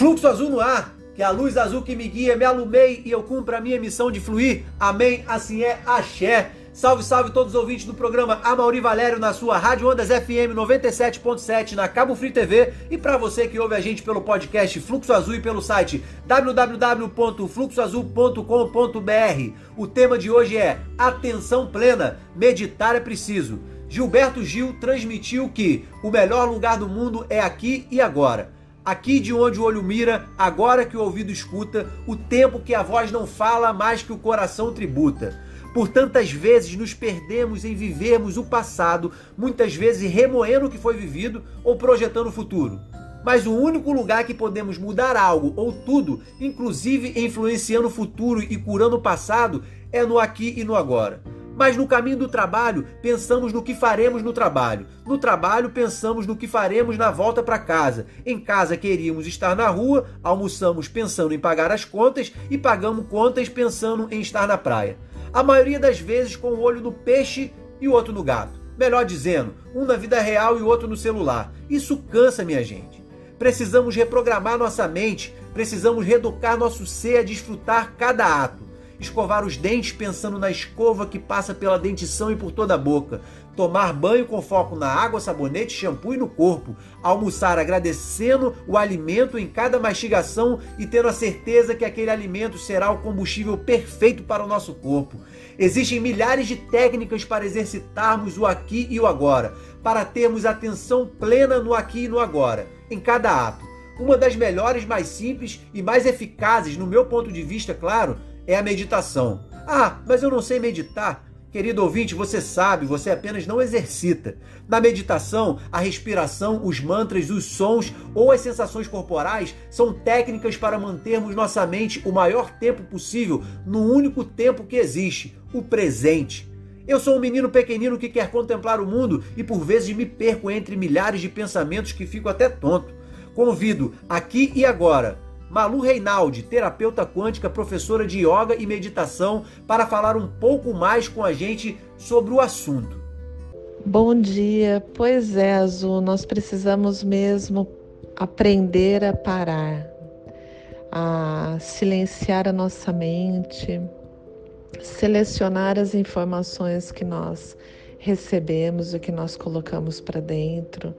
Fluxo azul no ar, que a luz azul que me guia me alumei e eu cumpro a minha missão de fluir. Amém, assim é, axé. Salve, salve todos os ouvintes do programa Amauri Valério na sua Rádio Ondas FM 97.7 na Cabo Free TV e para você que ouve a gente pelo podcast Fluxo Azul e pelo site www.fluxoazul.com.br. O tema de hoje é Atenção plena, meditar é preciso. Gilberto Gil transmitiu que o melhor lugar do mundo é aqui e agora. Aqui de onde o olho mira, agora que o ouvido escuta, o tempo que a voz não fala, mais que o coração tributa. Por tantas vezes nos perdemos em vivermos o passado, muitas vezes remoendo o que foi vivido ou projetando o futuro. Mas o único lugar que podemos mudar algo ou tudo, inclusive influenciando o futuro e curando o passado, é no aqui e no agora. Mas no caminho do trabalho, pensamos no que faremos no trabalho. No trabalho, pensamos no que faremos na volta para casa. Em casa, queríamos estar na rua, almoçamos pensando em pagar as contas e pagamos contas pensando em estar na praia. A maioria das vezes com o olho no peixe e o outro no gato. Melhor dizendo, um na vida real e o outro no celular. Isso cansa, minha gente. Precisamos reprogramar nossa mente, precisamos reeducar nosso ser a desfrutar cada ato escovar os dentes pensando na escova que passa pela dentição e por toda a boca, tomar banho com foco na água, sabonete, shampoo e no corpo, almoçar agradecendo o alimento em cada mastigação e tendo a certeza que aquele alimento será o combustível perfeito para o nosso corpo. Existem milhares de técnicas para exercitarmos o aqui e o agora, para termos atenção plena no aqui e no agora, em cada ato. Uma das melhores, mais simples e mais eficazes, no meu ponto de vista, claro, é a meditação. Ah, mas eu não sei meditar. Querido ouvinte, você sabe, você apenas não exercita. Na meditação, a respiração, os mantras, os sons ou as sensações corporais são técnicas para mantermos nossa mente o maior tempo possível no único tempo que existe, o presente. Eu sou um menino pequenino que quer contemplar o mundo e por vezes me perco entre milhares de pensamentos que fico até tonto. Convido aqui e agora Malu Reinaldi, terapeuta quântica, professora de yoga e meditação, para falar um pouco mais com a gente sobre o assunto. Bom dia. Pois é, Azul, nós precisamos mesmo aprender a parar, a silenciar a nossa mente, selecionar as informações que nós recebemos e que nós colocamos para dentro,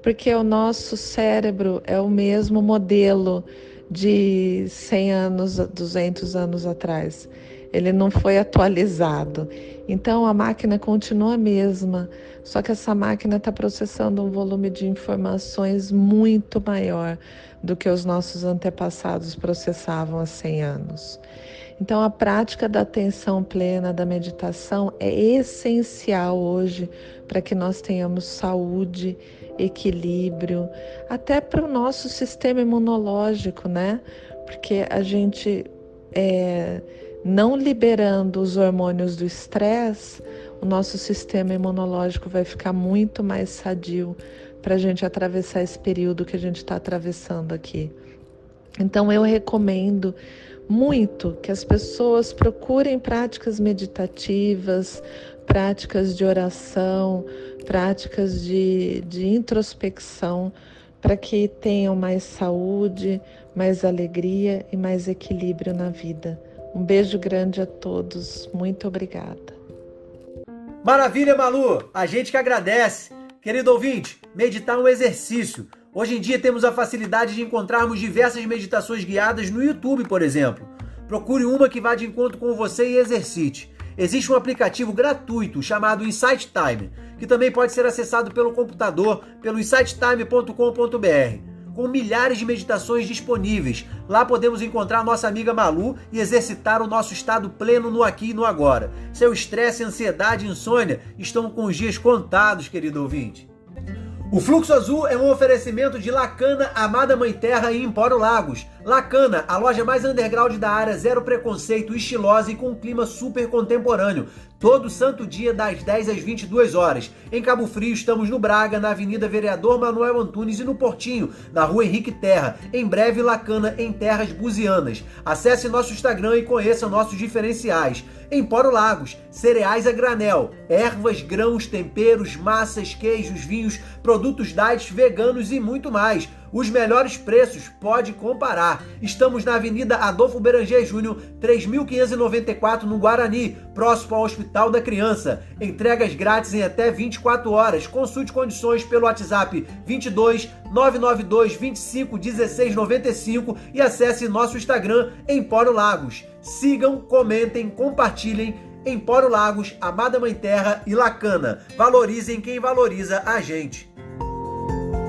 porque o nosso cérebro é o mesmo modelo de 100 anos, 200 anos atrás. Ele não foi atualizado. Então a máquina continua a mesma, só que essa máquina está processando um volume de informações muito maior do que os nossos antepassados processavam há 100 anos. Então, a prática da atenção plena, da meditação, é essencial hoje para que nós tenhamos saúde equilíbrio, até para o nosso sistema imunológico, né? Porque a gente é, não liberando os hormônios do estresse, o nosso sistema imunológico vai ficar muito mais sadio para a gente atravessar esse período que a gente está atravessando aqui. Então eu recomendo muito que as pessoas procurem práticas meditativas, práticas de oração, práticas de, de introspecção, para que tenham mais saúde, mais alegria e mais equilíbrio na vida. Um beijo grande a todos, muito obrigada. Maravilha, Malu! A gente que agradece. Querido ouvinte, meditar é um exercício. Hoje em dia temos a facilidade de encontrarmos diversas meditações guiadas no YouTube, por exemplo. Procure uma que vá de encontro com você e exercite. Existe um aplicativo gratuito chamado Insight Time, que também pode ser acessado pelo computador pelo insighttime.com.br. Com milhares de meditações disponíveis, lá podemos encontrar nossa amiga Malu e exercitar o nosso estado pleno no aqui e no agora. Seu estresse, ansiedade insônia estão com os dias contados, querido ouvinte. O Fluxo Azul é um oferecimento de Lacana, Amada Mãe Terra e Empório Lagos. Lacana, a loja mais underground da área, zero preconceito, estilosa e com um clima super contemporâneo. Todo santo dia das 10 às 22 horas. Em Cabo Frio estamos no Braga, na Avenida Vereador Manuel Antunes e no Portinho, na Rua Henrique Terra. Em breve Lacana em Terras Buzianas. Acesse nosso Instagram e conheça nossos diferenciais. Empório Lagos, cereais a granel, ervas, grãos, temperos, massas, queijos, vinhos, produtos diet, veganos e muito mais. Os melhores preços pode comparar. Estamos na Avenida Adolfo Beranger Júnior, 3594 no Guarani, próximo ao Hospital da Criança. Entregas grátis em até 24 horas. Consulte condições pelo WhatsApp 22 992 25 16 95 e acesse nosso Instagram Empório Lagos. Sigam, comentem, compartilhem Empório Lagos, Amada Mãe Terra e Lacana. Valorizem quem valoriza a gente.